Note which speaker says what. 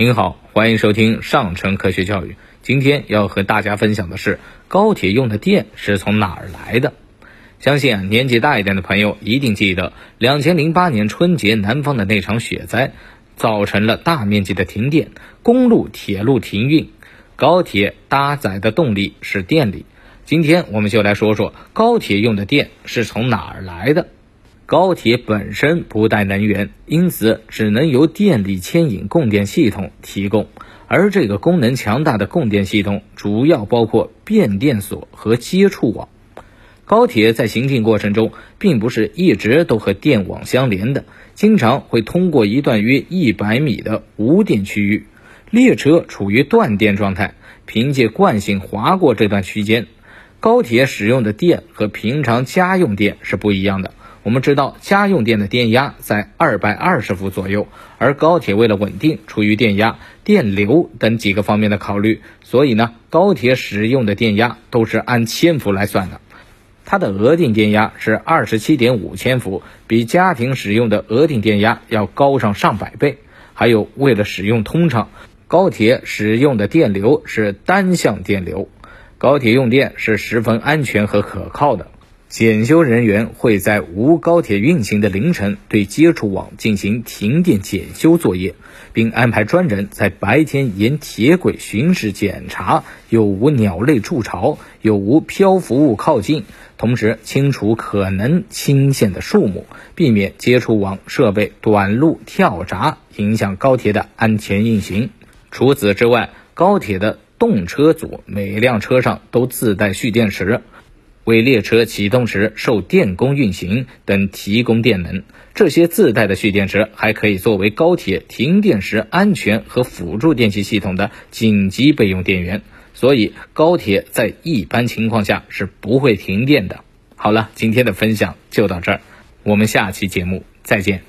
Speaker 1: 您好，欢迎收听上城科学教育。今天要和大家分享的是高铁用的电是从哪儿来的。相信啊，年纪大一点的朋友一定记得，两千零八年春节南方的那场雪灾，造成了大面积的停电，公路、铁路停运，高铁搭载的动力是电力。今天我们就来说说高铁用的电是从哪儿来的。高铁本身不带能源，因此只能由电力牵引供电系统提供。而这个功能强大的供电系统，主要包括变电所和接触网。高铁在行进过程中，并不是一直都和电网相连的，经常会通过一段约一百米的无电区域，列车处于断电状态，凭借惯性划过这段区间。高铁使用的电和平常家用电是不一样的。我们知道，家用电的电压在二百二十伏左右，而高铁为了稳定出于电压、电流等几个方面的考虑，所以呢，高铁使用的电压都是按千伏来算的。它的额定电压是二十七点五千伏，比家庭使用的额定电压要高上上百倍。还有，为了使用通畅，高铁使用的电流是单向电流。高铁用电是十分安全和可靠的。检修人员会在无高铁运行的凌晨对接触网进行停电检修作业，并安排专人在白天沿铁轨巡视检查有无鸟类筑巢、有无漂浮物靠近，同时清除可能侵线的树木，避免接触网设备短路跳闸，影响高铁的安全运行。除此之外，高铁的动车组每辆车上都自带蓄电池。为列车启动时受电工运行等提供电能，这些自带的蓄电池还可以作为高铁停电时安全和辅助电气系统的紧急备用电源，所以高铁在一般情况下是不会停电的。好了，今天的分享就到这儿，我们下期节目再见。